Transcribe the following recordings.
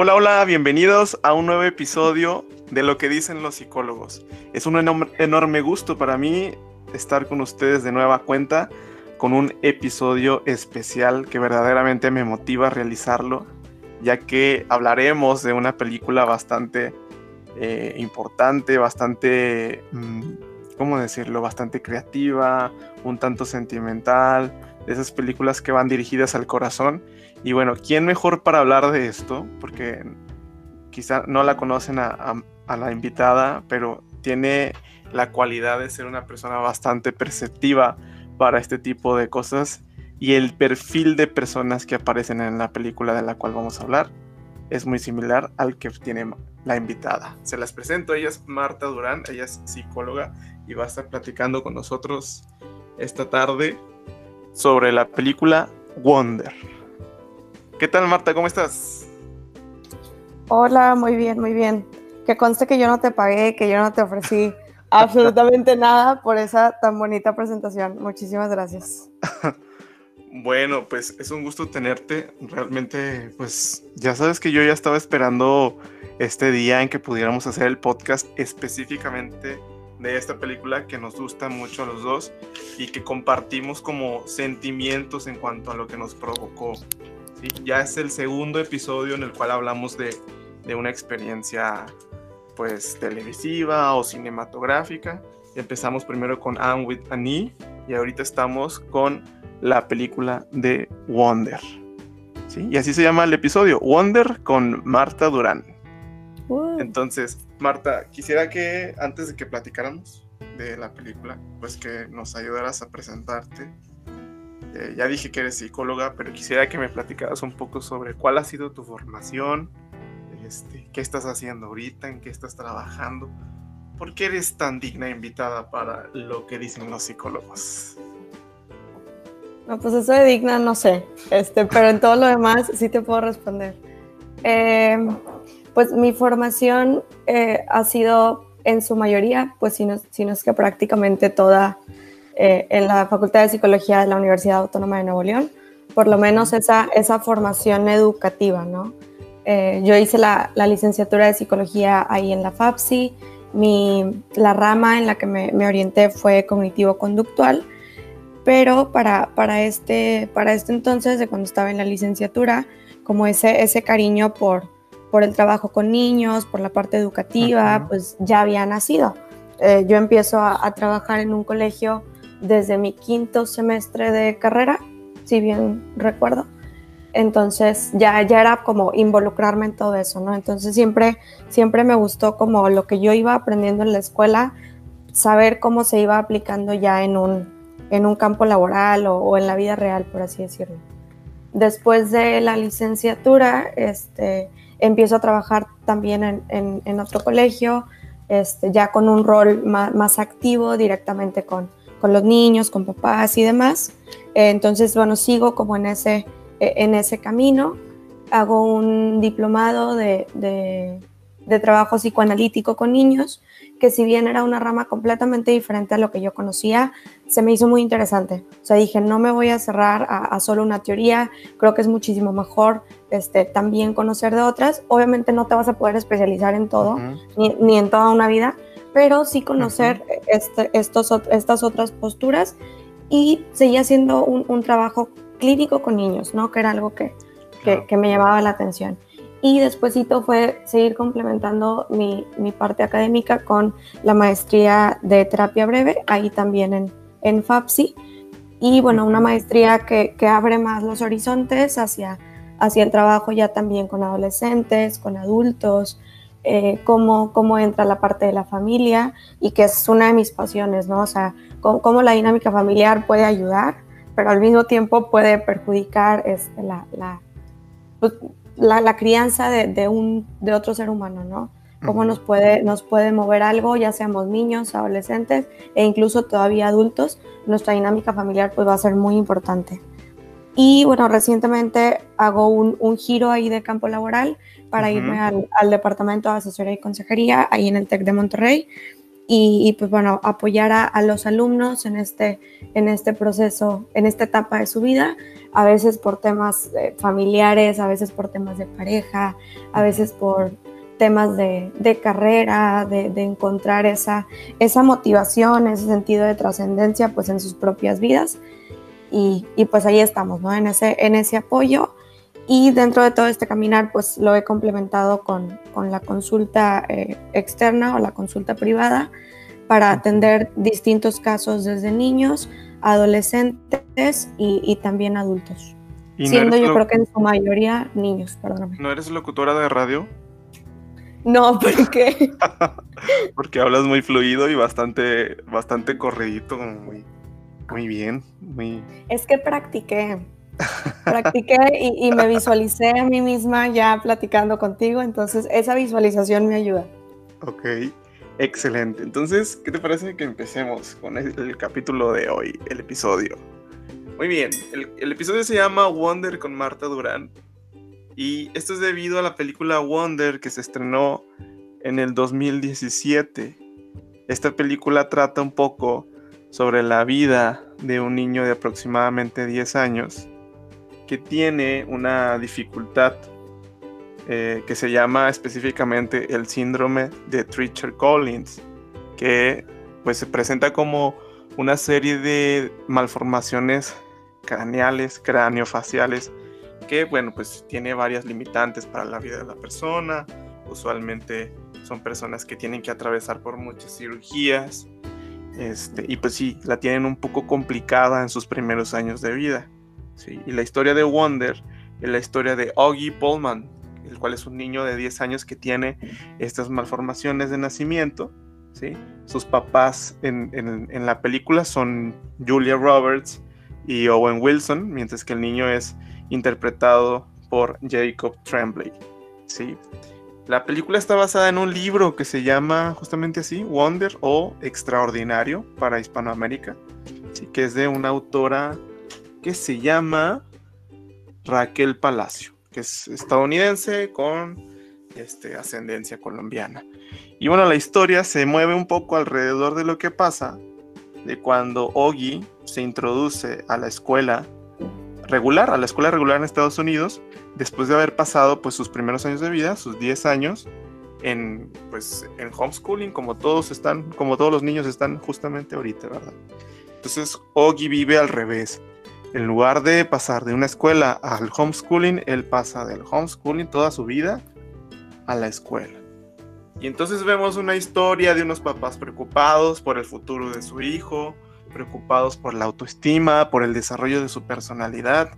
Hola, hola, bienvenidos a un nuevo episodio de Lo que dicen los psicólogos. Es un enorme gusto para mí estar con ustedes de nueva cuenta con un episodio especial que verdaderamente me motiva a realizarlo, ya que hablaremos de una película bastante eh, importante, bastante, mm, ¿cómo decirlo? Bastante creativa, un tanto sentimental, de esas películas que van dirigidas al corazón. Y bueno, ¿quién mejor para hablar de esto? Porque quizá no la conocen a, la invitada, pero tiene la cualidad de ser una persona bastante perceptiva para este tipo de cosas y el perfil de personas que aparecen en la película de la cual vamos a hablar es muy similar al que tiene la invitada. Se las presento, ella es Marta Durán, ella es psicóloga y va a estar platicando con nosotros esta tarde sobre la película Wonder. ¿Qué tal Marta? ¿Cómo estás? Hola, muy bien, muy bien. Que conste que yo no te pagué, que yo no te ofrecí absolutamente nada por esa tan bonita presentación. Muchísimas gracias. Bueno, pues es un gusto tenerte. Realmente, pues ya sabes que yo ya estaba esperando este día en que pudiéramos hacer el podcast específicamente de esta película que nos gusta mucho a los dos y que compartimos como sentimientos en cuanto a lo que nos provocó. Ya es el segundo episodio en el cual hablamos de, de una experiencia pues televisiva o cinematográfica. Empezamos primero con Anne with an E y ahorita estamos con la película de Wonder. ¿sí? Y así se llama el episodio, Wonder con Marta Durán. Entonces, Marta, quisiera que antes de que platicáramos de la película, pues que nos ayudaras a presentarte. Eh, ya dije que eres psicóloga, pero quisiera que me platicaras un poco sobre cuál ha sido tu formación, este, qué estás haciendo ahorita, en qué estás trabajando. ¿Por qué eres tan digna invitada para lo que dicen los psicólogos? No, pues eso de digna no sé, este, pero en todo lo demás sí te puedo responder. Em, pues mi formación eh, ha sido en su mayoría, pues si no, si no es que prácticamente toda eh, en la Facultad de Psicología de la Universidad Autónoma de Nuevo León, por lo menos esa, esa formación educativa, ¿no? Eh, yo hice la, licenciatura de psicología ahí en la FAPSI. Mi, la rama en la que me, orienté fue cognitivo-conductual, pero para, para, este, para este entonces, de cuando estaba en la licenciatura, como ese, ese cariño por, por el trabajo con niños, por la parte educativa, pues ya había nacido. Eh, yo empiezo a, a, trabajar en un colegio desde mi quinto semestre de carrera, si bien recuerdo. Entonces ya, ya era como involucrarme en todo eso, ¿no? Entonces siempre, siempre me gustó como lo que yo iba aprendiendo en la escuela, saber cómo se iba aplicando ya en un, en un campo laboral o, en la vida real, por así decirlo. Después de la licenciatura, este, empiezo a trabajar también en, en, otro colegio, este, ya con un rol más, más activo directamente con, con, los niños, con papás y demás. Entonces, bueno, sigo como en ese, e, en ese camino. Hago un diplomado de, de, trabajo psicoanalítico con niños, que si bien era una rama completamente diferente a lo que yo conocía, se me hizo muy interesante. O sea, dije, no me voy a cerrar a, solo una teoría, creo que es muchísimo mejor este, también conocer de otras. Obviamente no te vas a poder especializar en todo, ni, ni, en toda una vida, pero sí conocer este, estos, estas otras posturas y seguir haciendo un, un trabajo clínico con niños, ¿no? Que era algo que, que, me llamaba la atención. Y despuésito fue seguir complementando mi, mi, parte académica con la maestría de terapia breve, ahí también en, en FAPSI. Y bueno, una maestría que, que, abre más los horizontes hacia, hacia el trabajo ya también con adolescentes, con adultos, eh, cómo, cómo, entra la parte de la familia y que es una de mis pasiones, ¿no? O sea, cómo, cómo la dinámica familiar puede ayudar pero al mismo tiempo puede perjudicar este, pues, la, la, crianza de, de, un, de otro ser humano, ¿no? Cómo nos, puede, nos puede mover algo, ya seamos niños, adolescentes e incluso todavía adultos, nuestra dinámica familiar pues va a ser muy importante. Y bueno, recientemente hago un, un giro ahí de campo laboral para irme al, al, departamento de asesoría y consejería ahí en el TEC de Monterrey y, pues bueno, apoyar a, los alumnos en este, en este proceso, en esta etapa de su vida, a veces por temas eh, familiares, a veces por temas de pareja, a veces por temas de, carrera, de, encontrar esa, esa motivación, ese sentido de trascendencia pues en sus propias vidas. Y, pues ahí estamos, ¿no? En ese, en ese apoyo. Y dentro de todo este caminar, pues lo he complementado con, la consulta eh, externa o la consulta privada para atender distintos casos desde niños, adolescentes y, también adultos. Siendo yo creo que en su mayoría niños, perdóname. ¿No eres locutora de radio? No, ¿por qué? Porque hablas muy fluido y bastante, bastante corridito, muy, muy bien, muy... Es que practiqué. Practiqué y, me visualicé a mí misma ya platicando contigo, entonces esa visualización me ayuda. Ok, excelente. Entonces, ¿qué te parece que empecemos con el, capítulo de hoy, el episodio? Muy bien, el, el, episodio se llama Wonder con Marta Durán y esto es debido a la película Wonder que se estrenó en el 2017. Esta película trata un poco sobre la vida de un niño de aproximadamente 10 años que tiene una dificultad eh, que se llama específicamente el síndrome de Treacher Collins, que pues se presenta como una serie de malformaciones craneales, craneofaciales, que bueno, pues tiene varias limitantes para la vida de la persona. Usualmente son personas que tienen que atravesar por muchas cirugías. Este, y pues sí, la tienen un poco complicada en sus primeros años de vida. Y la historia de Wonder es la historia de Augie Pullman, el cual es un niño de 10 años que tiene estas malformaciones de nacimiento. ¿sí? Sus papás en, la película son Julia Roberts y Owen Wilson, mientras que el niño es interpretado por Jacob Tremblay. ¿sí? La película está basada en un libro que se llama justamente así, Wonder o Extraordinario para Hispanoamérica, ¿sí? que es de una autora que se llama Raquel Palacio, que es estadounidense con este, ascendencia colombiana. Y bueno, la historia se mueve un poco alrededor de lo que pasa de cuando Ogi se introduce a la escuela regular, a la escuela regular en Estados Unidos, después de haber pasado pues sus primeros años de vida, sus 10 años en pues en homeschooling como todos están, como todos los niños están justamente ahorita, ¿verdad? Entonces Ogi vive al revés en lugar de pasar de una escuela al homeschooling, él pasa del homeschooling toda su vida a la escuela. Y entonces vemos una historia de unos papás preocupados por el futuro de su hijo, preocupados por la autoestima, por el desarrollo de su personalidad.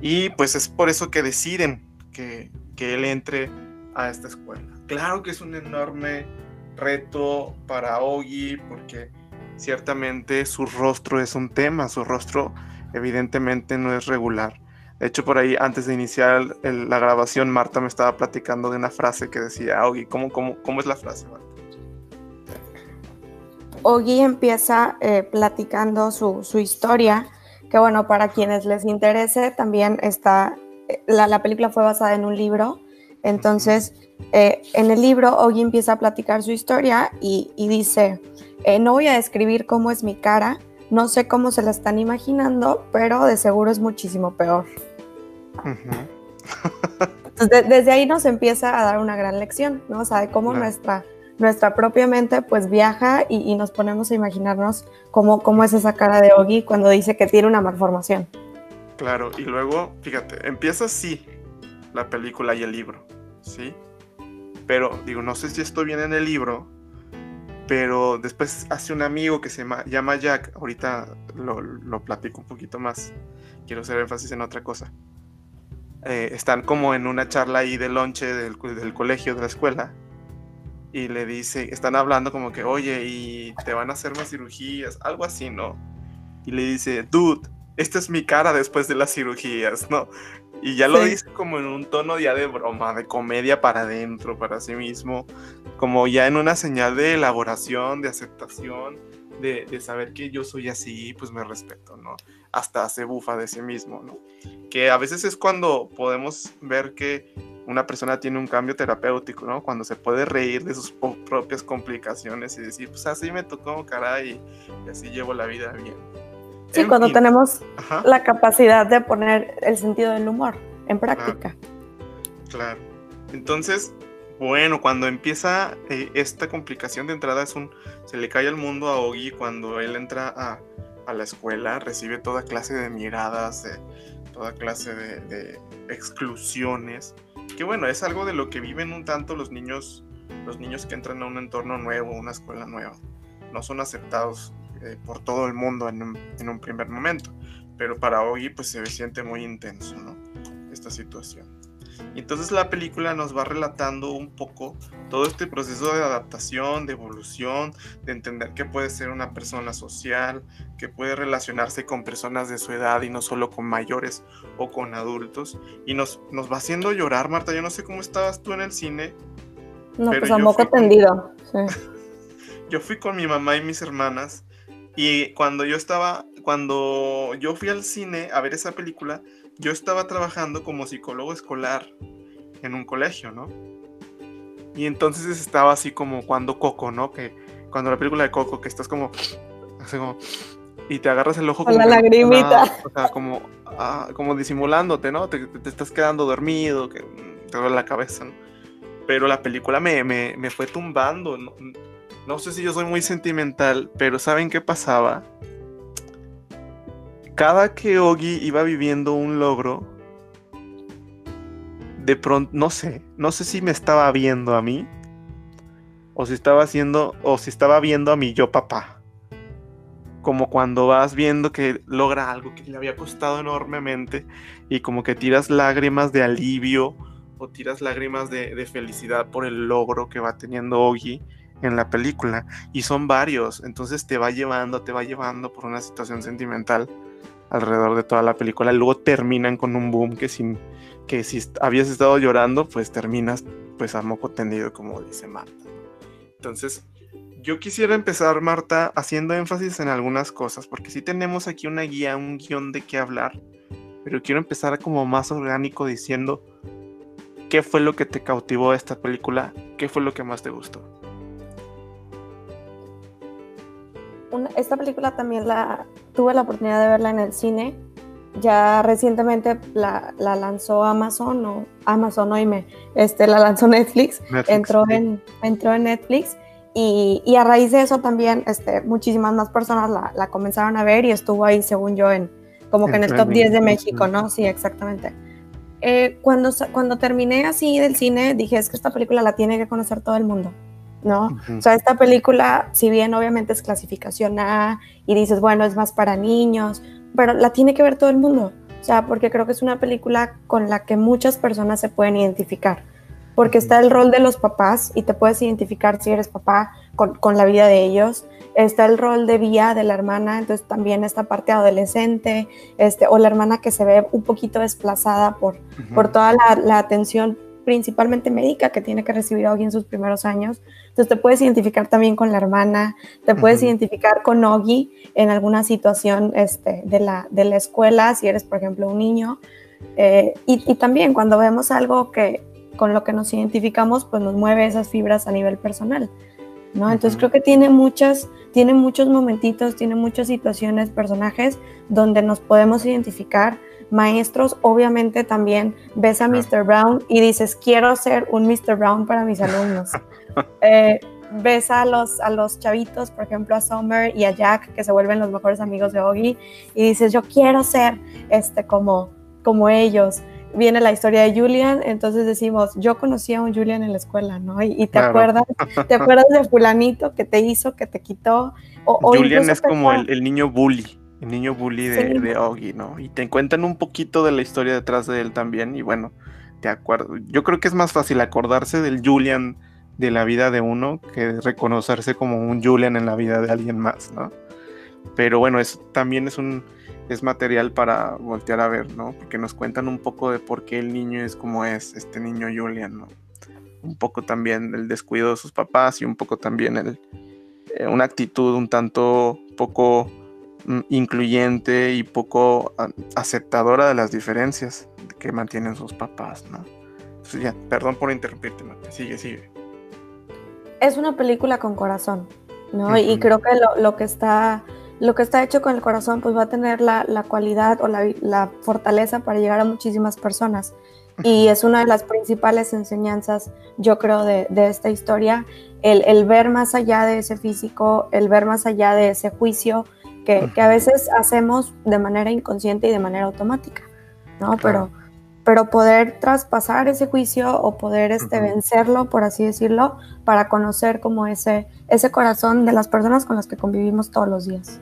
Y pues es por eso que deciden que, que él entre a esta escuela. Claro que es un enorme reto para Ogi porque ciertamente su rostro es un tema, su rostro evidentemente no es regular. De hecho, por ahí, antes de iniciar la grabación, Marta me estaba platicando de una frase que decía, Ogi, ¿cómo, cómo, cómo es la frase, Marta? Ogi empieza eh, platicando su, historia, que bueno, para quienes les interese, también está, eh, la, película fue basada en un libro, entonces eh, en el libro Ogi empieza a platicar su historia y, y dice, no voy a describir cómo es mi cara, no sé cómo se la están imaginando, pero de seguro es muchísimo peor. desde ahí nos empieza a dar una gran lección, ¿no? O sea, de cómo nuestra, nuestra propia mente pues viaja y, nos ponemos a imaginarnos cómo, cómo es esa cara de Ogi cuando dice que tiene una malformación. Claro, y luego, fíjate, empieza así la película y el libro, ¿sí? Pero digo, no sé si esto viene en el libro, pero después hace un amigo que se llama Jack, ahorita lo, platico un poquito más, quiero hacer énfasis en otra cosa. Eh, están como en una charla ahí de lonche del, del, colegio, de la escuela, y le dice, están hablando como que, oye, y te van a hacer más cirugías, algo así, ¿no? Y le dice, dude, esta es mi cara después de las cirugías, ¿no? Y ya lo dice como en un tono ya de broma, de comedia para adentro, para sí mismo, como ya en una señal de elaboración, de aceptación, de, saber que yo soy así, pues me respeto, ¿no? Hasta se bufa de sí mismo, ¿no? Que a veces es cuando podemos ver que una persona tiene un cambio terapéutico, ¿no? Cuando se puede reír de sus propias complicaciones y decir, pues así me tocó, caray, y así llevo la vida bien. Sí, cuando tenemos la capacidad de poner el sentido del humor en práctica. Claro. Entonces, bueno, cuando empieza eh, esta complicación de entrada es un, se le cae el mundo a Ogi cuando él entra a, la escuela, recibe toda clase de miradas, toda clase de exclusiones que bueno, es algo de lo que viven un tanto los niños, los niños que entran a un entorno nuevo, una escuela nueva. No son aceptados eh, por todo el mundo en un, primer momento, pero para hoy pues se siente muy intenso, ¿no? Esta situación. Y entonces la película nos va relatando un poco todo este proceso de adaptación, de evolución, de entender que puede ser una persona social, que puede relacionarse con personas de su edad y no solo con mayores o con adultos. Y nos, nos va haciendo llorar, Marta. Yo no sé cómo estabas tú en el cine. No, pero pues a moco tendido. yo fui con mi mamá y mis hermanas. Y cuando yo estaba, cuando yo fui al cine a ver esa película, yo estaba trabajando como psicólogo escolar en un colegio, ¿no? Y entonces estaba así como cuando Coco, ¿no? Que cuando la película de Coco, que estás como, así como y te agarras el ojo con la lagrimita. o sea, como, ah, como disimulándote, ¿no? Te, estás quedando dormido, que te duele la cabeza, ¿no? Pero la película me, me, me fue tumbando. ¿no? No sé si yo soy muy sentimental, pero ¿saben qué pasaba? cada que Ogi iba viviendo un logro, de pronto, no sé, no sé si me estaba viendo a mí, o si estaba haciendo, o si estaba viendo a mi yo papá. Como cuando vas viendo que logra algo que le había costado enormemente y como que tiras lágrimas de alivio o tiras lágrimas de, de felicidad por el logro que va teniendo Ogi en la película. Y son varios, entonces te va llevando, te va llevando por una situación sentimental alrededor de toda la película. Luego terminan con un boom que, sin, que si habías estado llorando, pues terminas pues a moco tendido, como dice Marta. Entonces, yo quisiera empezar, Marta, haciendo énfasis en algunas cosas, porque sí tenemos aquí una guía, un guion de qué hablar, pero quiero empezar como más orgánico diciendo qué fue lo que te cautivó esta película, qué fue lo que más te gustó. Esta película también la tuve la oportunidad de verla en el cine. Ya recientemente la, lanzó Amazon o Amazon, me este, la lanzó Netflix, entró, en, entró en Netflix y, y, a raíz de eso también este, muchísimas más personas la, la, comenzaron a ver y estuvo ahí, según yo, en como que en el top 10 de México, ¿no? Sí, exactamente. Eh, cuando, cuando terminé así del cine, dije, es que esta película la tiene que conocer todo el mundo. ¿No? O sea, esta película, si bien obviamente es clasificación A y dices, bueno, es más para niños, pero la tiene que ver todo el mundo. O sea, porque creo que es una película con la que muchas personas se pueden identificar. Porque está el rol de los papás y te puedes identificar si eres papá con, con la vida de ellos. Está el rol de Vía, de la hermana, entonces también esta parte adolescente, este, o la hermana que se ve un poquito desplazada por, por toda la, la atención principalmente médica que tiene que recibir a Ogi en sus primeros años. Entonces te puedes identificar también con la hermana, te puedes identificar con Ogi en alguna situación este, de, la, de la escuela, si eres, por ejemplo, un niño. Eh, y, también cuando vemos algo que con lo que nos identificamos, pues nos mueve esas fibras a nivel personal. ¿no? Entonces creo que tiene muchas, tiene muchos momentitos, tiene muchas situaciones, personajes donde nos podemos identificar maestros, obviamente también ves a Mr. Brown y dices, quiero ser un Mr. Brown para mis alumnos. Eh, ves a los, a los chavitos, por ejemplo, a Summer y a Jack, que se vuelven los mejores amigos de Oggy, y dices, yo quiero ser este, como, como ellos. Viene la historia de Julian, entonces decimos, yo conocí a un Julian en la escuela, ¿no? Y, te acuerdas, te acuerdas de fulanito que te hizo, que te quitó. O, Julian es como el, el niño bully el niño bully de, de Oggy, ¿no? Y te cuentan un poquito de la historia detrás de él también. Y bueno, te acuerdo. Yo creo que es más fácil acordarse del Julian de la vida de uno que reconocerse como un Julian en la vida de alguien más, ¿no? Pero bueno, eso también es un es material para voltear a ver, ¿no? Porque nos cuentan un poco de por qué el niño es como es, este niño Julian, ¿no? Un poco también el descuido de sus papás y un poco también el, eh, una actitud un tanto poco incluyente y poco ah, aceptadora de las diferencias que mantienen sus papás, ¿no? ya, perdón por interrumpirte, Marta. Sigue, sigue. Es una película con corazón, ¿no? Y creo que lo, lo, que está, lo que está hecho con el corazón, pues va a tener la, la cualidad o la, la, fortaleza para llegar a muchísimas personas. Y es una de las principales enseñanzas, yo creo, de, de esta historia, el, el, ver más allá de ese físico, el ver más allá de ese juicio que, que a veces hacemos de manera inconsciente y de manera automática, ¿no? Pero pero poder traspasar ese juicio o poder este, vencerlo, por así decirlo, para conocer como ese, ese corazón de las personas con las que convivimos todos los días.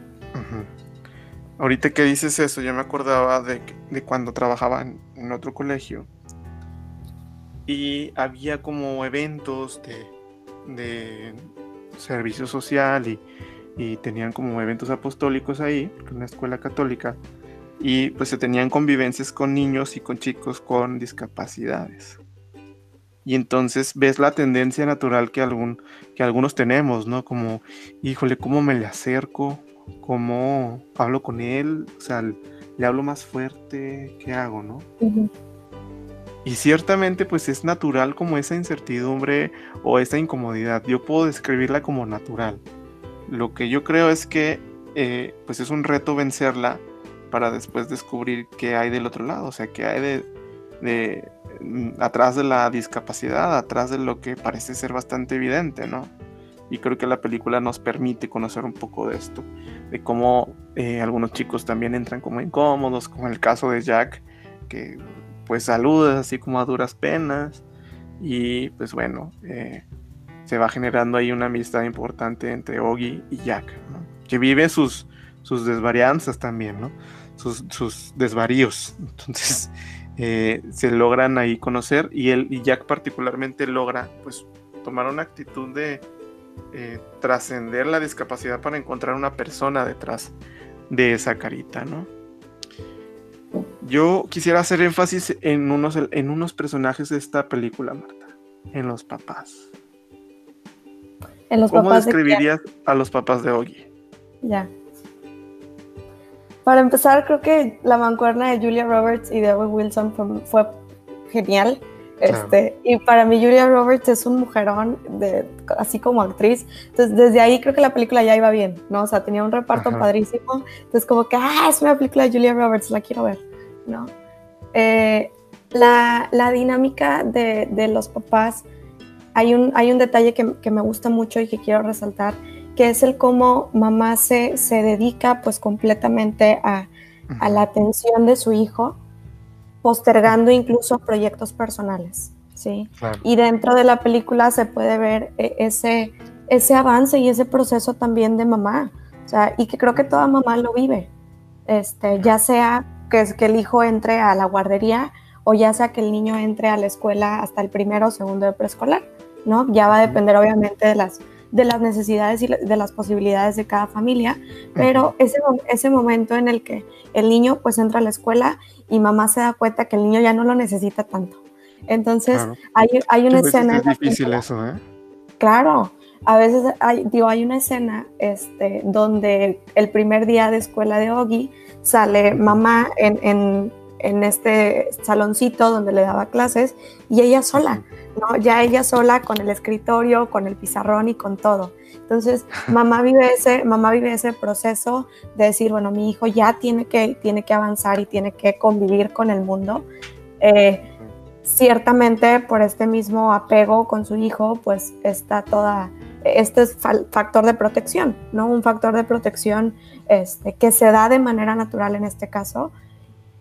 Ahorita que dices eso, yo me acordaba de, de cuando trabajaba en, en, otro colegio y había como eventos de, de servicio social y, y, tenían como eventos apostólicos ahí, una escuela católica y pues se tenían convivencias con niños y con chicos con discapacidades. Y entonces ves la tendencia natural que, algún, que algunos tenemos, ¿no? Como, híjole, ¿cómo me le acerco? ¿Cómo hablo con él? O sea, le hablo más fuerte, ¿qué hago, no? Y ciertamente pues es natural como esa incertidumbre o esa incomodidad. Yo puedo describirla como natural. Lo que yo creo es que eh, pues es un reto vencerla para después descubrir qué hay del otro lado, o sea, qué hay de, de, mm, atrás de la discapacidad, atrás de lo que parece ser bastante evidente, ¿no? Y creo que la película nos permite conocer un poco de esto, de cómo eh, algunos chicos también entran como incómodos, como el caso de Jack, que pues saluda así como a duras penas, y pues bueno, eh, se va generando ahí una amistad importante entre Oggy y Jack, que vive sus, sus desvarianzas también, ¿no? sus, desvaríos. Entonces eh, se logran ahí conocer y él y Jack particularmente logra pues tomar una actitud de eh, trascender la discapacidad para encontrar una persona detrás de esa carita, ¿no? Yo quisiera hacer énfasis en unos, en unos personajes de esta película, Marta, en los papás. ¿En los ¿Cómo describirías a los papás de Oggy? Ya. Para empezar, creo que la mancuerna de Julia Roberts y de Owen Wilson fue, fue genial. Este, y para mí Julia Roberts es un mujerón, de, así como actriz. Entonces, desde ahí creo que la película ya iba bien, ¿no? O sea, tenía un reparto Ajá. padrísimo. Entonces, como que, ah, es una película de Julia Roberts, la quiero ver, ¿no? Eh, la, la, dinámica de, de, los papás, hay un, hay un detalle que, que me gusta mucho y que quiero resaltar que es el cómo mamá se, se dedica pues completamente a, a, la atención de su hijo, postergando incluso proyectos personales, ¿sí? Claro. Y dentro de la película se puede ver e, ese, ese avance y ese proceso también de mamá, o sea, y que creo que toda mamá lo vive, este, ya sea que, que el hijo entre a la guardería o ya sea que el niño entre a la escuela hasta el primero o segundo de preescolar, ¿no? Ya va a depender obviamente de las de las necesidades y de las posibilidades de cada familia, pero ese, ese momento en el que el niño pues entra a la escuela y mamá se da cuenta que el niño ya no lo necesita tanto. Entonces claro. hay, hay, una escena... Es difícil eso, ¿eh? Claro, a veces hay, digo, hay una escena este, donde el primer día de escuela de Ogi sale mamá en, en, en este saloncito donde le daba clases y ella sola, ¿no? Ya ella sola con el escritorio, con el pizarrón y con todo. Entonces, mamá vive ese, mamá vive ese proceso de decir, bueno, mi hijo ya tiene que, tiene que avanzar y tiene que convivir con el mundo. Eh, ciertamente por este mismo apego con su hijo, pues está toda, este es factor de protección, ¿no? Un factor de protección este, que se da de manera natural en este caso,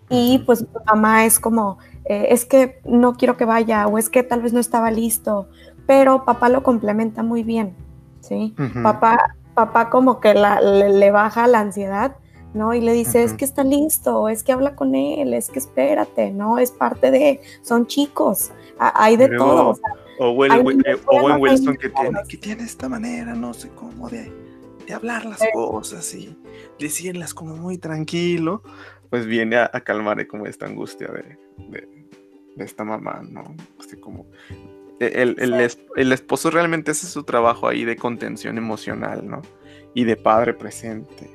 y pues mamá es como, eh, es que no quiero que vaya o es que tal vez no estaba listo, pero papá lo complementa muy bien, ¿sí? Uh -huh. Papá, papá como que la, le, le, baja la ansiedad, ¿no? Y le dice, uh -huh. es que está listo, es que habla con él, es que espérate, ¿no? Es parte de, son chicos, hay de pero, todo. O, sea, o eh, Owen Wilson que tiene, que tiene esta manera, no sé cómo, de, de hablar las sí. cosas y decirlas como muy tranquilo, pues viene a, a calmar como esta angustia de, de, de, esta mamá, ¿no? Así como el, el, sí. el, esposo realmente hace su trabajo ahí de contención emocional, ¿no? Y de padre presente,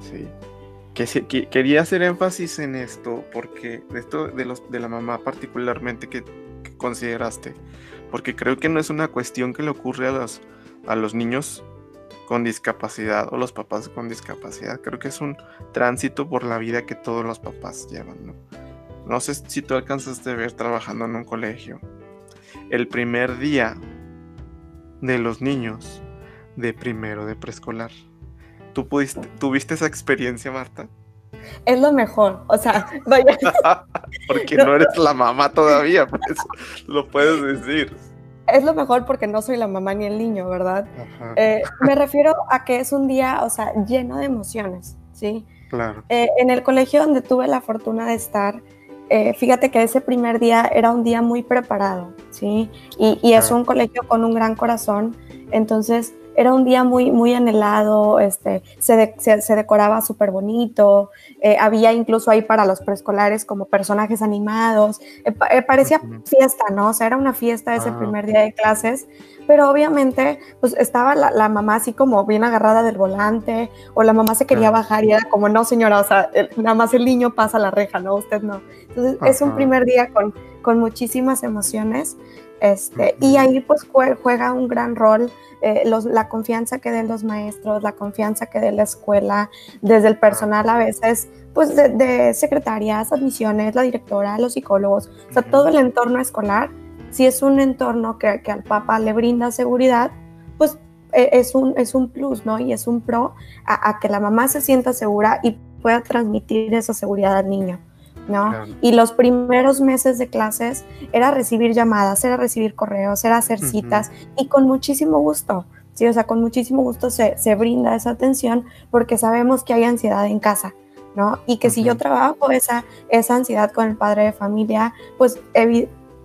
sí. Que, que quería hacer énfasis en esto porque esto de, los, de la mamá particularmente que, que consideraste, porque creo que no es una cuestión que le ocurre a los, a los niños con discapacidad o los papás con discapacidad. Creo que es un tránsito por la vida que todos los papás llevan. ¿no? no sé si tú alcanzaste a ver trabajando en un colegio. El primer día de los niños de primero de preescolar. ¿Tú pudiste, tuviste esa experiencia, Marta? Es lo mejor, o sea, vaya. porque no, eres la mamá todavía, por eso lo puedes decir. Es lo mejor porque no soy la mamá ni el niño, ¿verdad? Eh, me refiero a que es un día, o sea, lleno de emociones, ¿sí? Claro. Eh, en el colegio donde tuve la fortuna de estar, eh, fíjate que ese primer día era un día muy preparado, ¿sí? Y, y es un colegio con un gran corazón, entonces era un día muy, muy anhelado, este, se, se, decoraba súper bonito, eh, había incluso ahí para los preescolares como personajes animados, eh, eh, parecía fiesta, ¿no? O sea, era una fiesta ese ah. primer día de clases, pero obviamente pues estaba la, mamá así como bien agarrada del volante, o la mamá se quería bajar y era como, no señora, o sea, nada más el niño pasa la reja, ¿no? Usted no. Entonces es un primer día con, con muchísimas emociones, este, y ahí pues juega un gran rol eh, la confianza que den los maestros, la confianza que dé la escuela, desde el personal a veces, pues de, secretarias, admisiones, la directora, los psicólogos, o sea, todo el entorno escolar, si es un entorno que, al papá le brinda seguridad, pues e, es un, es un plus, ¿no? Y es un pro a que la mamá se sienta segura y pueda transmitir esa seguridad al niño. Y los primeros meses de clases era recibir llamadas, era recibir correos, era hacer citas y con muchísimo gusto, ¿sí? O sea, con muchísimo gusto se, brinda esa atención porque sabemos que hay ansiedad en casa, ¿no? Y que si yo trabajo esa, esa ansiedad con el padre de familia, pues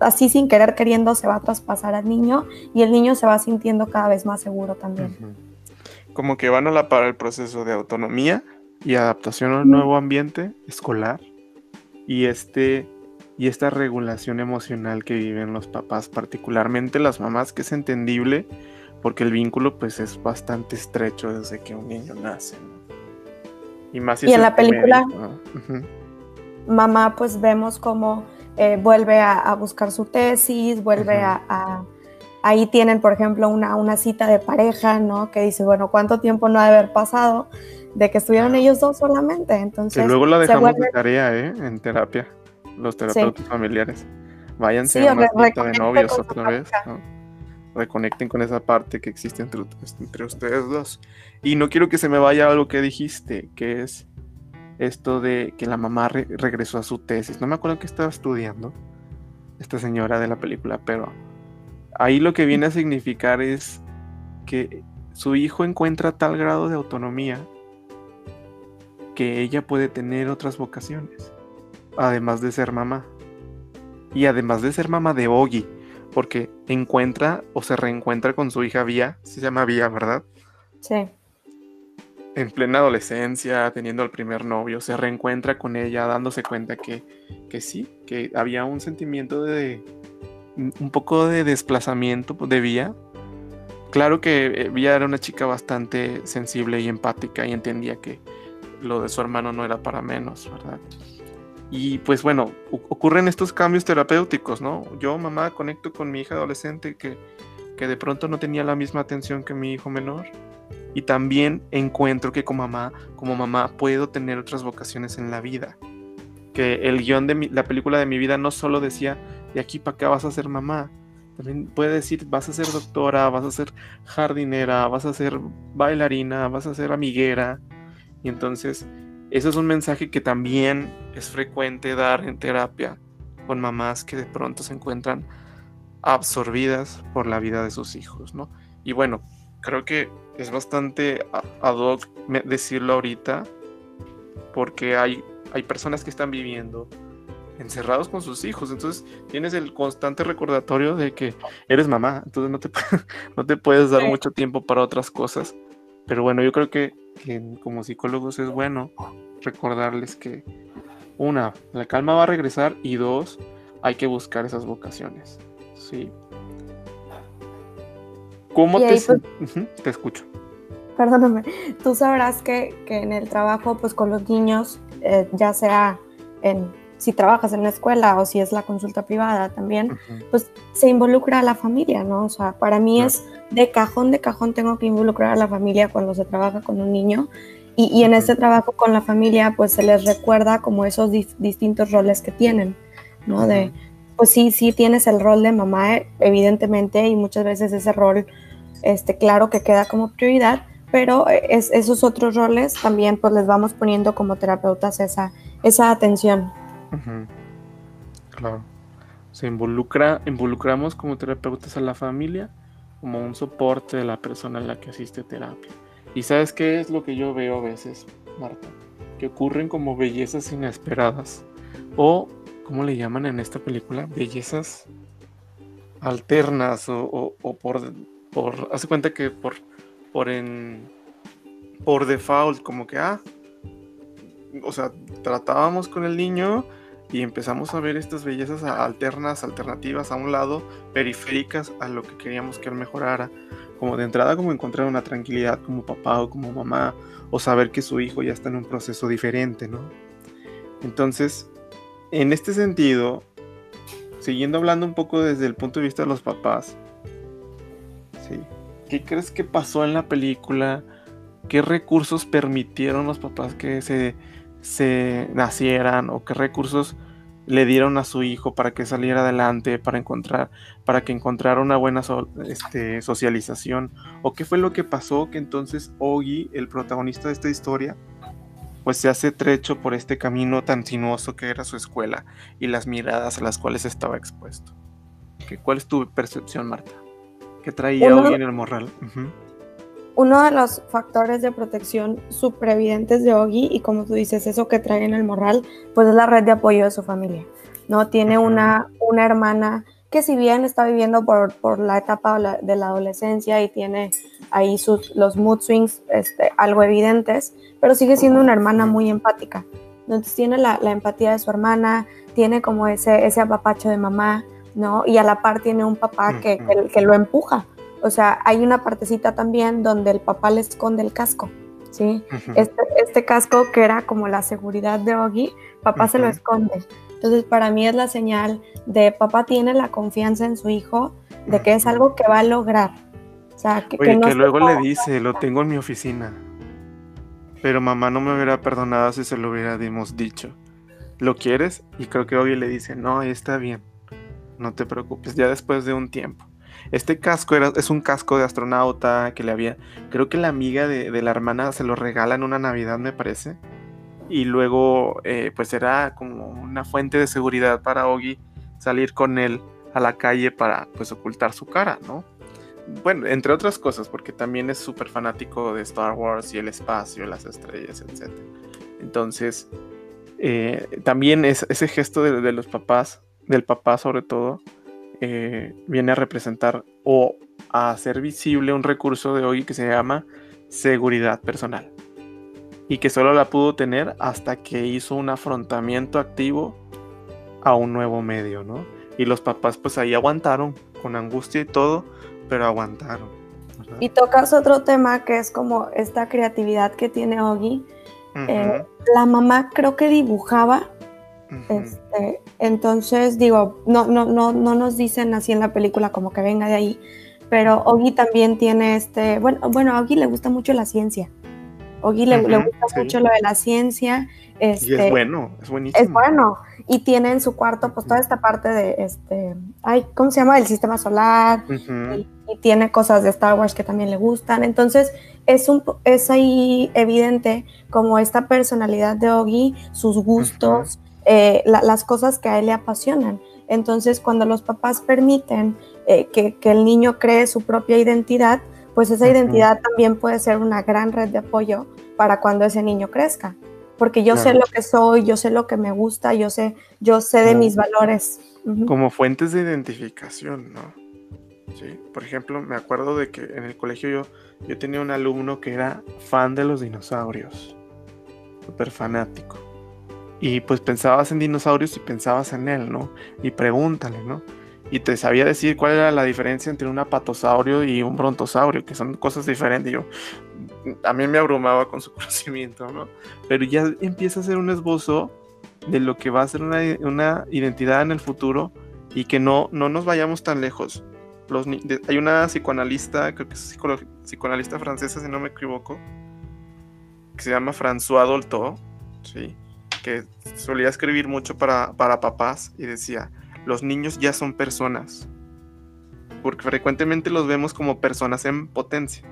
así sin querer queriendo se va a traspasar al niño y el niño se va sintiendo cada vez más seguro también. Como que van a la par el proceso de autonomía y adaptación al nuevo ambiente escolar y este y esta regulación emocional que viven los papás, particularmente las mamás, que es entendible porque el vínculo pues es bastante estrecho desde que un niño nace. Y más y en la película, mamá pues vemos cómo eh, vuelve a, buscar su tesis, vuelve a, Ahí tienen, por ejemplo, una, una cita de pareja, ¿no? Que dice, bueno, ¿cuánto tiempo no ha de haber pasado? de que estuvieron ellos dos solamente. Entonces, y luego la dejamos de tarea, ¿eh? En terapia, los terapeutas familiares. Váyanse a una cita de novios otra vez. Reconecten con esa parte que existe entre, entre ustedes dos. Y no quiero que se me vaya algo que dijiste, que es esto de que la mamá regresó a su tesis. No me acuerdo que estaba estudiando esta señora de la película, pero ahí lo que viene a significar es que su hijo encuentra tal grado de autonomía que ella puede tener otras vocaciones, además de ser mamá. Y además de ser mamá de Ogi, porque encuentra o se reencuentra con su hija Vía, se llama Vía, ¿verdad? Sí. En plena adolescencia, teniendo el primer novio, se reencuentra con ella dándose cuenta que, que sí, que había un sentimiento de un poco de desplazamiento de Vía. Claro que eh, Vía era una chica bastante sensible y empática y entendía que lo de su hermano no era para menos, ¿verdad? Y pues bueno, ocurren estos cambios terapéuticos, ¿no? Yo, mamá, conecto con mi hija adolescente que, que de pronto no tenía la misma atención que mi hijo menor. Y también encuentro que como mamá, como mamá puedo tener otras vocaciones en la vida. Que el guion de la película de mi vida no solo decía, de aquí para acá vas a ser mamá. También puede decir, vas a ser doctora, vas a ser jardinera, vas a ser bailarina, vas a ser amiguera, y entonces, eso es un mensaje que también es frecuente dar en terapia con mamás que de pronto se encuentran absorbidas por la vida de sus hijos, ¿no? Y bueno, creo que es bastante ad hoc decirlo ahorita porque hay, hay personas que están viviendo encerrados con sus hijos, entonces tienes el constante recordatorio de que eres mamá, entonces no te, no te puedes dar mucho tiempo para otras cosas, pero bueno, yo creo que que como psicólogos es bueno recordarles que una, la calma va a regresar y dos, hay que buscar esas vocaciones. Sí. ¿Cómo te, pues te escucho? Perdóname, tú sabrás que, en el trabajo, pues con los niños, eh, ya sea en si trabajas en la escuela o si es la consulta privada también, pues se involucra a la familia, ¿no? O sea, para mí es de cajón de cajón tengo que involucrar a la familia cuando se trabaja con un niño y, en ese trabajo con la familia pues se les recuerda como esos distintos roles que tienen, ¿no? De, pues sí, sí tienes el rol de mamá, evidentemente, y muchas veces ese rol, este, claro que queda como prioridad, pero es, esos otros roles también pues les vamos poniendo como terapeutas esa, esa atención. Claro. Se involucra, involucramos como terapeutas a la familia como un soporte de la persona en la que asiste terapia. Y sabes qué es lo que yo veo a veces, Marta, que ocurren como bellezas inesperadas o, ¿cómo le llaman en esta película? Bellezas alternas o, por, por, hace cuenta que por, por en, por default, como que, ah, o sea, tratábamos con el niño y empezamos a ver estas bellezas alternas, alternativas a un lado, periféricas a lo que queríamos que él mejorara. Como de entrada, como encontrar una tranquilidad como papá o como mamá, o saber que su hijo ya está en un proceso diferente, ¿no? Entonces, en este sentido, siguiendo hablando un poco desde el punto de vista de los papás. ¿qué crees que pasó en la película? ¿Qué recursos permitieron los papás que se se nacieran o qué recursos le dieron a su hijo para que saliera adelante, para encontrar, para que encontrara una buena este, socialización, o qué fue lo que pasó que entonces Ogi, el protagonista de esta historia, pues se hace trecho por este camino tan sinuoso que era su escuela y las miradas a las cuales estaba expuesto. ¿Cuál es tu percepción, Marta? ¿Qué traía Ogi en el morral? Uno de los factores de protección superevidentes de Ogi, y como tú dices, eso que trae en el morral, pues es la red de apoyo de su familia. ¿no? Tiene una, una hermana que si bien está viviendo por, por la etapa de la adolescencia y tiene ahí sus, los mood swings este, algo evidentes, pero sigue siendo una hermana muy empática. Entonces tiene la, la empatía de su hermana, tiene como ese, ese apapacho de mamá, ¿no? Y a la par tiene un papá que, que, que lo empuja, o sea, hay una partecita también donde el papá le esconde el casco, ¿sí? este, este, casco que era como la seguridad de Ogi, papá se lo esconde. Entonces, para mí es la señal de papá tiene la confianza en su hijo, de que es algo que va a lograr. O sea, que, Oye, que, luego le dice, lo tengo en mi oficina. Pero mamá no me hubiera perdonado si se lo hubiéramos dicho. ¿Lo quieres? Y creo que Ogi le dice, no, está bien. No te preocupes, ya después de un tiempo. Este casco era, es un casco de astronauta que le había. Creo que la amiga de, la hermana se lo regala en una Navidad, me parece. Y luego, eh, pues era como una fuente de seguridad para Ogi salir con él a la calle para pues ocultar su cara, ¿no? Bueno, entre otras cosas, porque también es súper fanático de Star Wars y el espacio, las estrellas, etc. Entonces, eh, también es, ese gesto de los papás, del papá sobre todo, eh, viene a representar o a hacer visible un recurso de hoy que se llama seguridad personal y que solo la pudo tener hasta que hizo un afrontamiento activo a un nuevo medio, ¿no? Y los papás pues ahí aguantaron, con angustia y todo, pero aguantaron. Y tocas otro tema que es como esta creatividad que tiene Ogi. Eh, la mamá creo que dibujaba este, entonces, digo, no, no, no, no nos dicen así en la película como que venga de ahí, pero Ogi también tiene este, bueno, bueno, a Ogi le gusta mucho la ciencia. Ogi le, le, gusta mucho lo de la ciencia. Este, y es este, bueno, es buenísimo. Es bueno. Y tiene en su cuarto pues toda esta parte de este, ay, ¿cómo se llama? El sistema solar. y, tiene cosas de Star Wars que también le gustan. Entonces, es, un, es ahí evidente como esta personalidad de Ogi, sus gustos, eh, las cosas que a él le apasionan. Entonces, cuando los papás permiten eh, que, el niño cree su propia identidad, pues esa identidad también puede ser una gran red de apoyo para cuando ese niño crezca. Porque yo sé lo que soy, yo sé lo que me gusta, yo sé, yo sé de mis valores. Como fuentes de identificación, ¿no? Sí. Por ejemplo, me acuerdo de que en el colegio yo, yo tenía un alumno que era fan de los dinosaurios. Súper fanático. Y pues pensabas en dinosaurios y pensabas en él, ¿no? Y pregúntale, ¿no? Y te sabía decir cuál era la diferencia entre un apatosaurio y un brontosaurio, que son cosas diferentes. Yo, a mí me abrumaba con su conocimiento, ¿no? Pero ya empieza a hacer un esbozo de lo que va a ser una, una identidad en el futuro y que no, no nos vayamos tan lejos. Los, hay una psicoanalista, creo que es psicoanalista francesa, si no me equivoco, que se llama François Dolto, ¿sí? Que solía escribir mucho para, para papás y decía, los niños ya son personas, porque frecuentemente los vemos como personas en potencia,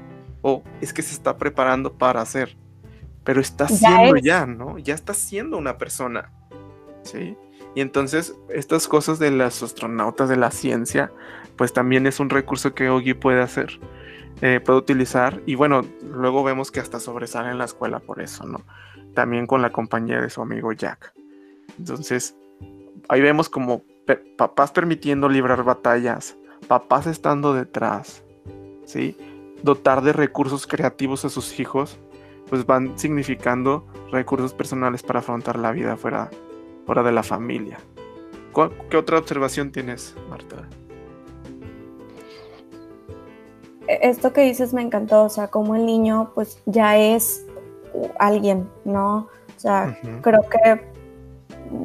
o es que se está preparando para hacer, pero está siendo ya, ¿no? Ya está siendo una persona, ¿sí? Y entonces estas cosas de las astronautas de la ciencia, pues también es un recurso que Ogi puede hacer, eh, puede utilizar, y bueno, luego vemos que hasta sobresale en la escuela por eso, ¿no? También con la compañía de su amigo Jack. Entonces, ahí vemos como papás permitiendo librar batallas, papás estando detrás, ¿sí? Dotar de recursos creativos a sus hijos, pues van significando recursos personales para afrontar la vida fuera, fuera de la familia. ¿Qué otra observación tienes, Marta? E, esto que dices me encantó, o sea, como el niño pues ya es alguien, ¿no? O sea, creo que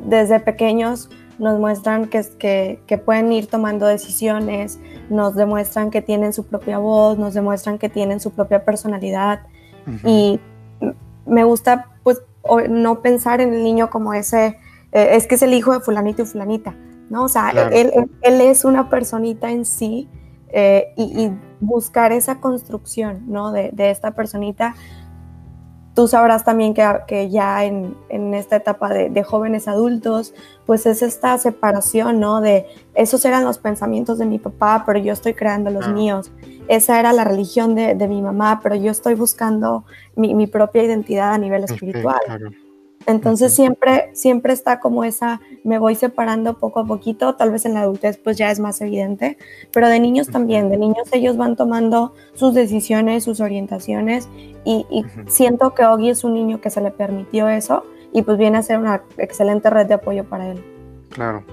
desde pequeños nos muestran que, que, pueden ir tomando decisiones, nos demuestran que tienen su propia voz, nos demuestran que tienen su propia personalidad y me gusta pues no pensar en el niño como ese, eh, es que es el hijo de fulanito y fulanita, ¿no? O sea, él, él, es una personita en sí eh, y, buscar esa construcción, ¿no? De, de esta personita tú sabrás también que, ya en, esta etapa de, jóvenes adultos, pues es esta separación, ¿no? De esos eran los pensamientos de mi papá, pero yo estoy creando los míos. Esa era la religión de, mi mamá, pero yo estoy buscando mi, propia identidad a nivel espiritual. Entonces siempre, siempre está como esa, me voy separando poco a poquito, tal vez en la adultez pues ya es más evidente, pero de niños también, de niños ellos van tomando sus decisiones, sus orientaciones y, siento que Ogi es un niño que se le permitió eso y pues viene a ser una excelente red de apoyo para él. Claro.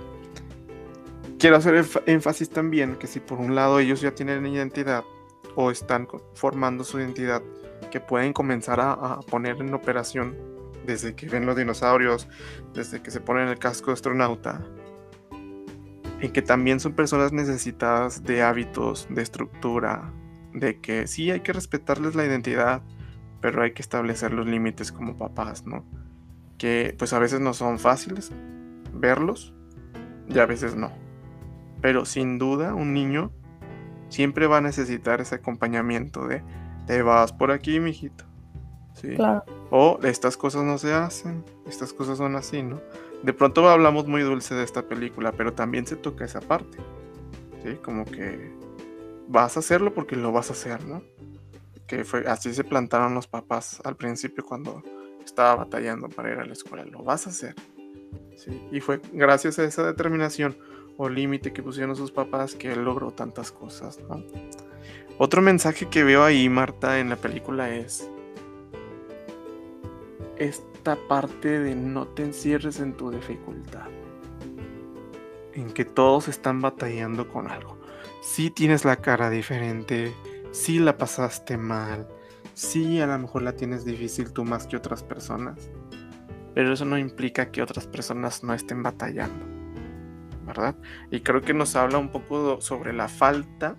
Quiero hacer énfasis también que si por un lado ellos ya tienen identidad o están formando su identidad, que pueden comenzar a poner en operación desde que ven los dinosaurios, desde que se ponen el casco de astronauta, y que también son personas necesitadas de hábitos, de estructura, de que sí hay que respetarles la identidad, pero hay que establecer los límites como papás, ¿no? Que pues a veces no son fáciles verlos y a veces no. Pero sin duda un niño siempre va a necesitar ese acompañamiento de te vas por aquí, mijito. O estas cosas no se hacen, estas cosas son así, ¿no? De pronto hablamos muy dulce de esta película, pero también se toca esa parte, ¿sí? Como que vas a hacerlo porque lo vas a hacer, ¿no? Que fue así se plantaron los papás al principio cuando estaba batallando para ir a la escuela, lo vas a hacer. ¿sí? Y fue gracias a esa determinación o límite que pusieron sus papás que él logró tantas cosas, ¿no? Otro mensaje que veo ahí, Marta, en la película es esta parte de no te encierres en tu dificultad. En que todos están batallando con algo. Si tienes la cara diferente, si la pasaste mal, si a lo mejor la tienes difícil tú más que otras personas. Pero eso no implica que otras personas no estén batallando. ¿Verdad? Y creo que nos habla un poco sobre la falta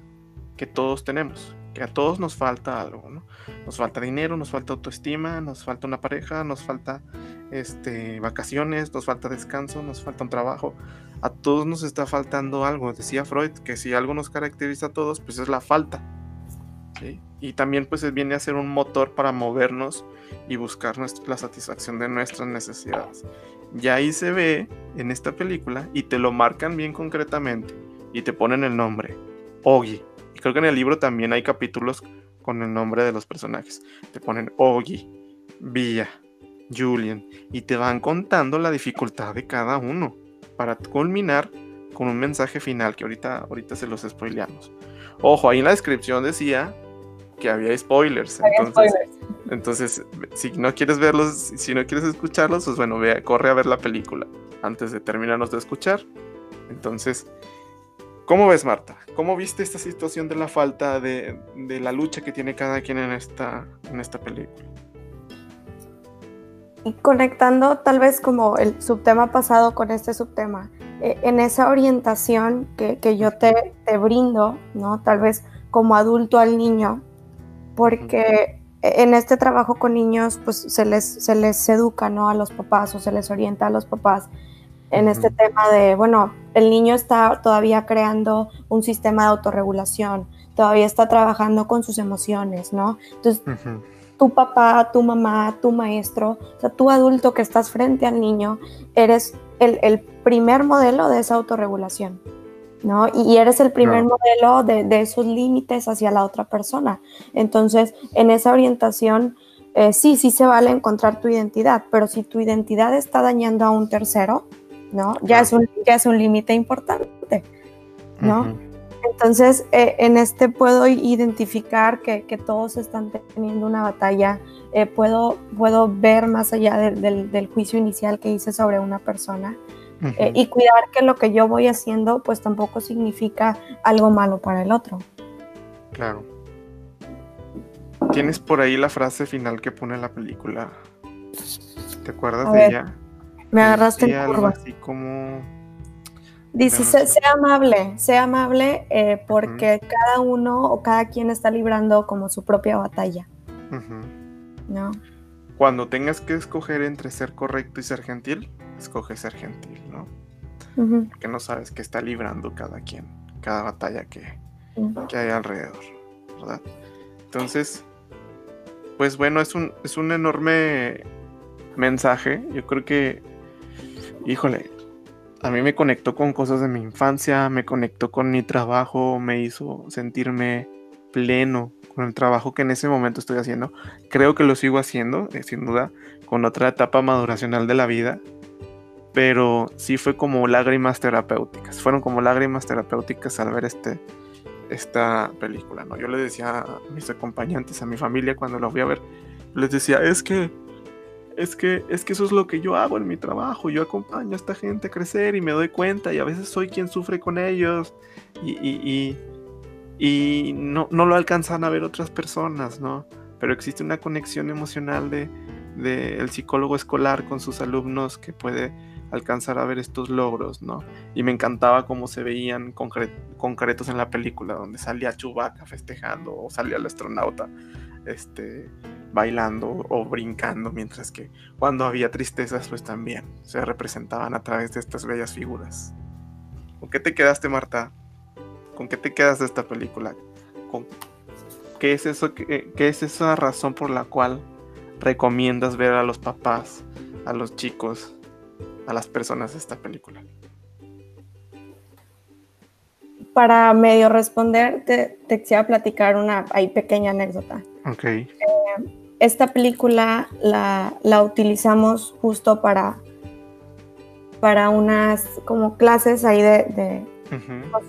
que todos tenemos que a todos nos falta algo, ¿no? Nos falta dinero, nos falta autoestima, nos falta una pareja, nos falta este, vacaciones, nos falta descanso, nos falta un trabajo. A todos nos está faltando algo. Decía Freud que si algo nos caracteriza a todos, pues es la falta. Y también pues viene a ser un motor para movernos y buscar la satisfacción de nuestras necesidades. Y ahí se ve en esta película y te lo marcan bien concretamente y te ponen el nombre, Ogi creo que en el libro también hay capítulos con el nombre de los personajes. Te ponen Ogi, Villa, Julian y te van contando la dificultad de cada uno para culminar con un mensaje final que ahorita, ahorita se los spoileamos. Ojo, ahí en la descripción decía que había spoilers. entonces, entonces, si no quieres verlos, si no quieres escucharlos, pues bueno, ve, corre a ver la película antes de terminarnos de escuchar. Entonces, ¿Cómo ves, Marta? ¿Cómo viste esta situación de la falta de, la lucha que tiene cada quien en esta, en esta película? y conectando tal vez como el subtema pasado con este subtema, eh, en esa orientación que, que yo te, te, brindo, ¿no? Tal vez como adulto al niño, porque en este trabajo con niños, pues se les, se les educa, ¿no? A los papás o se les orienta a los papás en este tema de, bueno, el niño está todavía creando un sistema de autorregulación, todavía está trabajando con sus emociones, ¿no? Entonces, tu papá, tu mamá, tu maestro, o sea, tú adulto que estás frente al niño, eres el, primer modelo de esa autorregulación, ¿no? Y, eres el primer modelo de, esos límites hacia la otra persona. Entonces, en esa orientación, eh, sí, sí se vale encontrar tu identidad, pero si tu identidad está dañando a un tercero, ¿no? Ya es un, ya es un límite importante, ¿no? Entonces, eh, en este puedo identificar que, todos están teniendo una batalla, eh, puedo, puedo ver más allá del, juicio inicial que hice sobre una persona eh, y cuidar que lo que yo voy haciendo pues tampoco significa algo malo para el otro. Claro. Tienes por ahí la frase final que pone la película. ¿Te acuerdas de ella? Me agarraste en curva. Así como Dice, sea, amable, sea amable eh, porque cada uno o cada quien está librando como su propia batalla. ¿No? Cuando tengas que escoger entre ser correcto y ser gentil, escoge ser gentil, ¿no? Porque no sabes qué está librando cada quien, cada batalla que, que hay alrededor, ¿verdad? Entonces, pues bueno, es un, es un enorme mensaje. Yo creo que, híjole, a mí me conectó con cosas de mi infancia, me conectó con mi trabajo, me hizo sentirme pleno con el trabajo que en ese momento estoy haciendo. Creo que lo sigo haciendo, eh, sin duda, con otra etapa maduracional de la vida. Pero sí fue como lágrimas terapéuticas. Fueron como lágrimas terapéuticas al ver este, esta película. ¿no? Yo le decía a mis acompañantes, a mi familia, cuando la fui a ver, les decía, es que es que, es que eso es lo que yo hago en mi trabajo. Yo acompaño a esta gente a crecer y me doy cuenta y a veces soy quien sufre con ellos y, y, y, no, no, lo alcanzan a ver otras personas, ¿no? Pero existe una conexión emocional de, de el psicólogo escolar con sus alumnos que puede alcanzar a ver estos logros, ¿no? Y me encantaba cómo se veían concretos en la película, donde salía Chewbacca festejando o salía el astronauta este, bailando o brincando, mientras que cuando había tristezas, pues también se representaban a través de estas bellas figuras. ¿Con qué te quedaste, Marta? ¿Con qué te quedas de esta película? ¿Con qué es eso? Qué, es esa razón por la cual recomiendas ver a los papás, a los chicos, a las personas de esta película? Para medio responder, te, te quisiera platicar una ahí pequeña anécdota. Ok. Eh, esta película la, la, utilizamos justo para, para unas como clases ahí de, de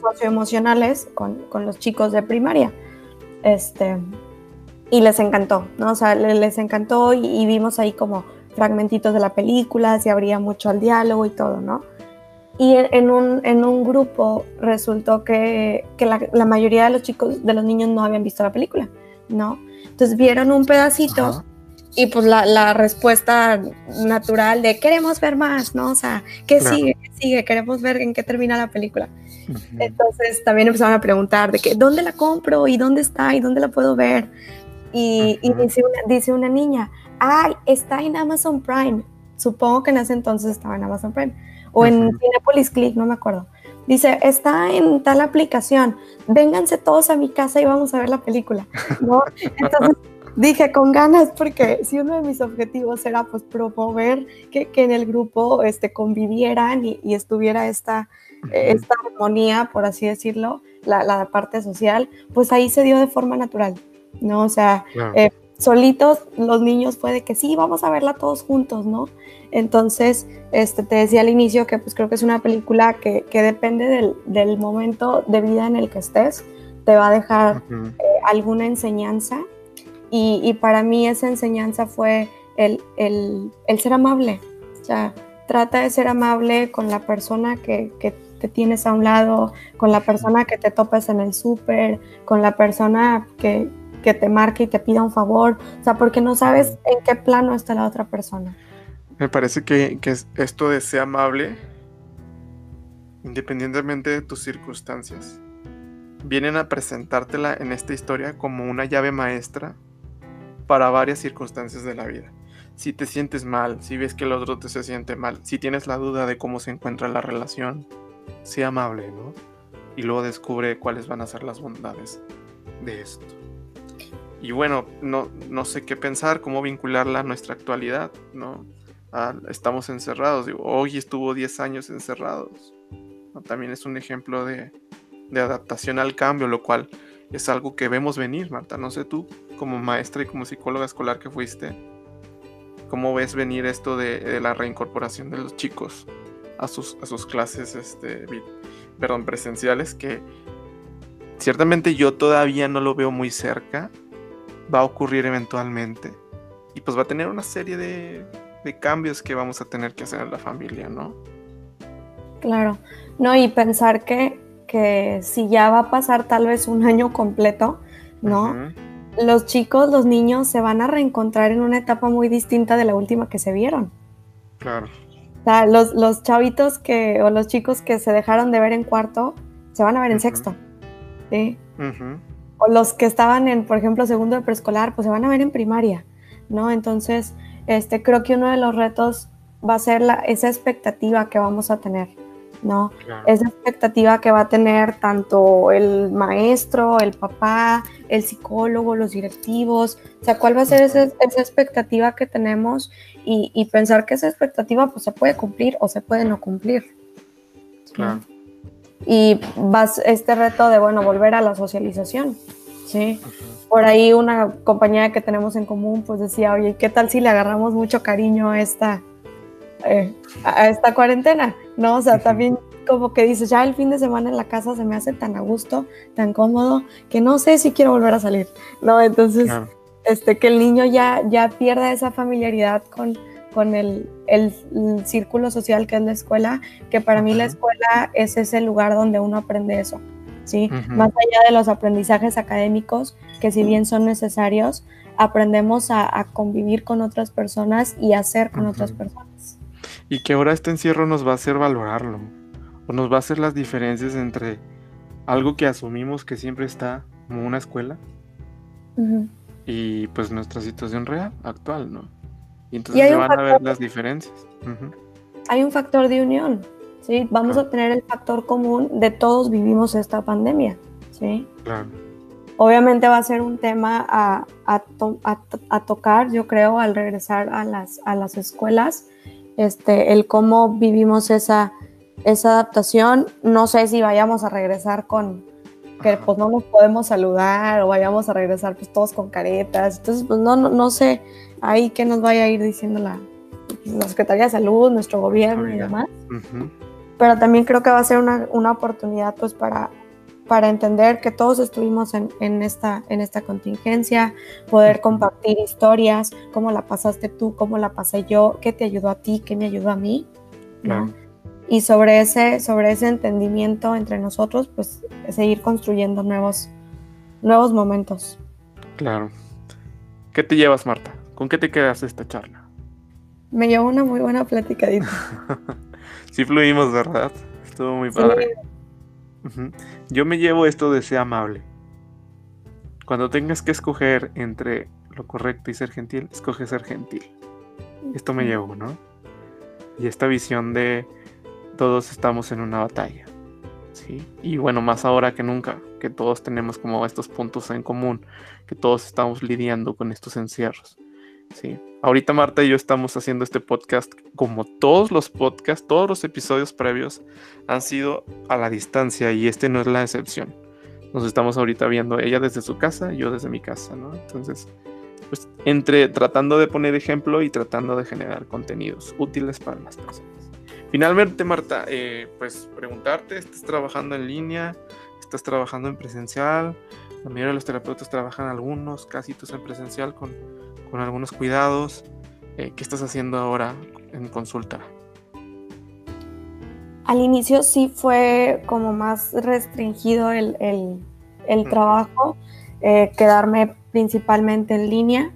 socioemocionales con, con, los chicos de primaria. Este, y les encantó, ¿no? O sea, les, encantó y, vimos ahí como fragmentitos de la película, se abría mucho al diálogo y todo, ¿no? Y en un, en un grupo resultó que, que la, la, mayoría de los chicos, de los niños no habían visto la película, ¿no? Entonces vieron un pedacito y pues la, respuesta natural de queremos ver más, ¿no? O sea, ¿qué sigue? ¿Qué sigue? Queremos ver en qué termina la película. Entonces también empezaron a preguntar de que, ¿dónde la compro? ¿Y dónde está? ¿Y dónde la puedo ver? Y, dice, una, dice una niña, ay, está en Amazon Prime. Supongo que en ese entonces estaba en Amazon Prime. O en Cinepolis Click, no me acuerdo. Dice, está en tal aplicación, vénganse todos a mi casa y vamos a ver la película, ¿no? Entonces dije, con ganas, porque si uno de mis objetivos era pues promover que, que en el grupo este, convivieran y, estuviera esta, esta armonía, por así decirlo, la, la, parte social, pues ahí se dio de forma natural, ¿no? O sea, eh, solitos los niños fue de que sí, vamos a verla todos juntos, ¿no? Entonces, este, te decía al inicio que pues creo que es una película que, que depende del, del, momento de vida en el que estés, te va a dejar eh, alguna enseñanza. Y, y, para mí esa enseñanza fue el, el, el, ser amable, o sea, trata de ser amable con la persona que, que te tienes a un lado, con la persona que te topas en el súper, con la persona que, que te marque y te pida un favor, o sea, porque no sabes en qué plano está la otra persona. Me parece que, que esto de ser amable, independientemente de tus circunstancias, vienen a presentártela en esta historia como una llave maestra para varias circunstancias de la vida. Si te sientes mal, si ves que el otro te se siente mal, si tienes la duda de cómo se encuentra la relación, sea amable, ¿no? Y luego descubre cuáles van a ser las bondades de esto. Y bueno, no, no sé qué pensar, cómo vincularla a nuestra actualidad, ¿no? estamos encerrados. Digo, hoy estuvo 10 años encerrados. También es un ejemplo de, adaptación al cambio, lo cual es algo que vemos venir, Marta. No sé tú, como maestra y como psicóloga escolar que fuiste, ¿cómo ves venir esto de, la reincorporación de los chicos a sus, a sus clases este, perdón, presenciales? Que ciertamente yo todavía no lo veo muy cerca. Va a ocurrir eventualmente. Y pues va a tener una serie de de cambios que vamos a tener que hacer en la familia, ¿no? Claro, no, y pensar que, que si ya va a pasar tal vez un año completo, ¿no? Los chicos, los niños se van a reencontrar en una etapa muy distinta de la última que se vieron. Claro. O sea, los, los chavitos que, o los chicos que se dejaron de ver en cuarto, se van a ver en sexto. ¿sí? O los que estaban en, por ejemplo, segundo de preescolar, pues se van a ver en primaria, ¿no? Entonces, este, creo que uno de los retos va a ser la, esa expectativa que vamos a tener, ¿no? Esa expectativa que va a tener tanto el maestro, el papá, el psicólogo, los directivos, o sea, ¿cuál va a ser esa, expectativa que tenemos? Y, pensar que esa expectativa pues se puede cumplir o se puede no cumplir. Claro. Y vas este reto de, bueno, volver a la socialización, ¿sí? por ahí una compañera que tenemos en común pues decía, oye, ¿qué tal si le agarramos mucho cariño a esta, eh, a esta cuarentena? ¿No? O sea, también como que dices, ya el fin de semana en la casa se me hace tan a gusto, tan cómodo, que no sé si quiero volver a salir, ¿no? Entonces, este, que el niño ya, ya pierda esa familiaridad con, con el, el, círculo social que es la escuela, que para mí la escuela es ese lugar donde uno aprende eso, ¿sí? Más allá de los aprendizajes académicos, que si bien son necesarios, aprendemos a, convivir con otras personas y a ser con otras personas. Y que ahora este encierro nos va a hacer valorarlo, o nos va a hacer las diferencias entre algo que asumimos que siempre está como una escuela y pues nuestra situación real, actual, ¿no? Y entonces se van a ver las diferencias. Hay un factor de unión, ¿sí? Vamos a tener el factor común de todos vivimos esta pandemia, ¿sí? Claro. Obviamente va a ser un tema a, tocar, yo creo, al regresar a las, a las escuelas, este, el cómo vivimos esa, esa adaptación. No sé si vayamos a regresar con que pues no nos podemos saludar o vayamos a regresar pues todos con caretas. Entonces, pues no, no, sé ahí que nos vaya a ir diciendo la, la Secretaría de Salud, nuestro gobierno y demás. Pero también creo que va a ser una, una oportunidad pues para para entender que todos estuvimos en, esta, en esta contingencia, poder compartir historias, cómo la pasaste tú, cómo la pasé yo, qué te ayudó a ti, qué me ayudó a mí. Y sobre ese, sobre ese entendimiento entre nosotros, pues seguir construyendo nuevos, nuevos momentos. Claro. ¿Qué te llevas, Marta? ¿Con qué te quedas esta charla? Me llevo una muy buena platicadita. sí fluimos, ¿verdad? Estuvo muy padre. Yo me llevo esto de ser amable. Cuando tengas que escoger entre lo correcto y ser gentil, escoge ser gentil. Esto me llevo, ¿no? Y esta visión de todos estamos en una batalla. ¿sí? Y bueno, más ahora que nunca, que todos tenemos como estos puntos en común, que todos estamos lidiando con estos encierros. Sí. Ahorita Marta y yo estamos haciendo este podcast como todos los podcasts, todos los episodios previos han sido a la distancia y este no es la excepción. Nos estamos ahorita viendo ella desde su casa, yo desde mi casa, ¿no? Entonces, pues entre tratando de poner ejemplo y tratando de generar contenidos útiles para las personas. Finalmente, Marta, eh, pues preguntarte, ¿estás trabajando en línea? ¿Estás trabajando en presencial? La mayoría de los terapeutas trabajan algunos, casi todos en presencial con con algunos cuidados. Eh, ¿Qué estás haciendo ahora en consulta? Al inicio sí fue como más restringido el, el, trabajo, eh, quedarme principalmente en línea,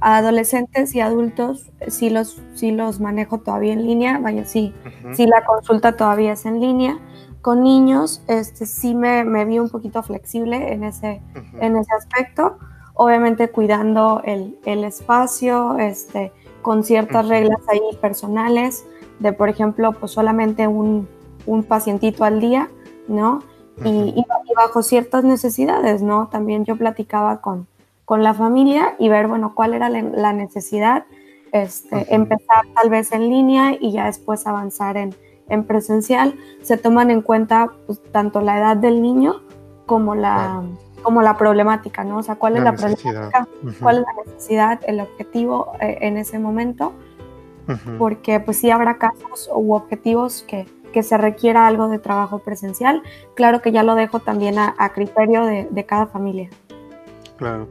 A adolescentes y adultos sí los, sí los manejo todavía en línea, vaya, sí, sí la consulta todavía es en línea. Con niños, este, sí me, me vi un poquito flexible en ese, en ese aspecto, obviamente cuidando el, el espacio, este, con ciertas reglas ahí personales, de por ejemplo, pues solamente un, un pacientito al día, ¿no? y, bajo ciertas necesidades, ¿no? También yo platicaba con, con la familia y ver, bueno, cuál era la necesidad, este, empezar tal vez en línea y ya después avanzar en, en presencial. Se toman en cuenta pues, tanto la edad del niño como la, como la problemática, ¿no? O sea, cuál es la problemática, cuál es la necesidad, el objetivo eh, en ese momento, porque pues sí habrá casos u objetivos que, que se requiera algo de trabajo presencial. Claro que ya lo dejo también a, criterio de, cada familia. Claro,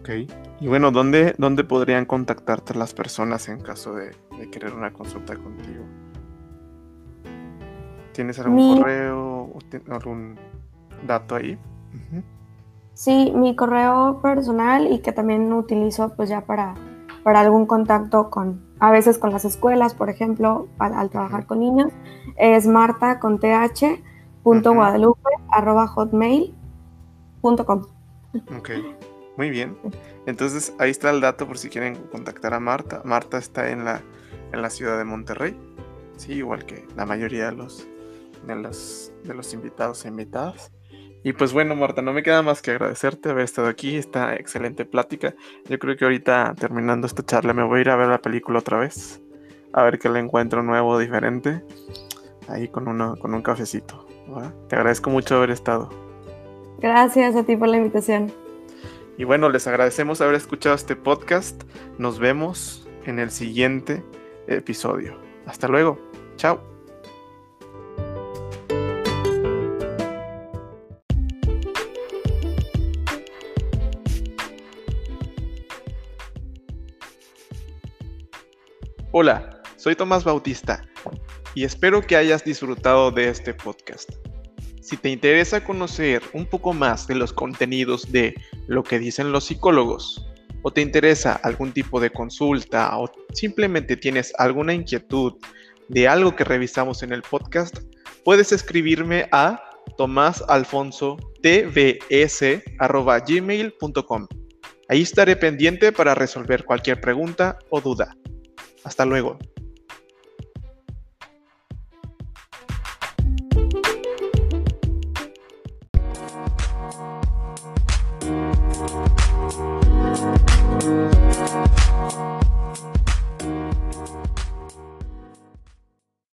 ok. Y bueno, ¿dónde, dónde podrían contactarte las personas en caso de, querer una consulta contigo? ¿Tienes algún correo o algún dato ahí? Sí, mi correo personal y que también utilizo pues ya para, para algún contacto con, a veces con las escuelas, por ejemplo, al, trabajar con niños, es marta con th hotmail.com. Ok, muy bien. Entonces ahí está el dato por si quieren contactar a Marta. Marta está en la, en la ciudad de Monterrey, sí, igual que la mayoría de los, de los, de los invitados e invitadas. Y pues bueno, Marta, no me queda más que agradecerte haber estado aquí, esta excelente plática. Yo creo que ahorita terminando esta charla me voy a ir a ver la película otra vez, a ver qué le encuentro nuevo, diferente, ahí con, uno, con un cafecito. Te agradezco mucho haber estado. Gracias a ti por la invitación. Y bueno, les agradecemos haber escuchado este podcast. Nos vemos en el siguiente episodio. Hasta luego. Chao. Hola, soy Tomás Bautista y espero que hayas disfrutado de este podcast. Si te interesa conocer un poco más de los contenidos de lo que dicen los psicólogos, o te interesa algún tipo de consulta, o simplemente tienes alguna inquietud de algo que revisamos en el podcast, puedes escribirme a tomasalfonso.tvs.gmail.com. Ahí estaré pendiente para resolver cualquier pregunta o duda. Hasta luego.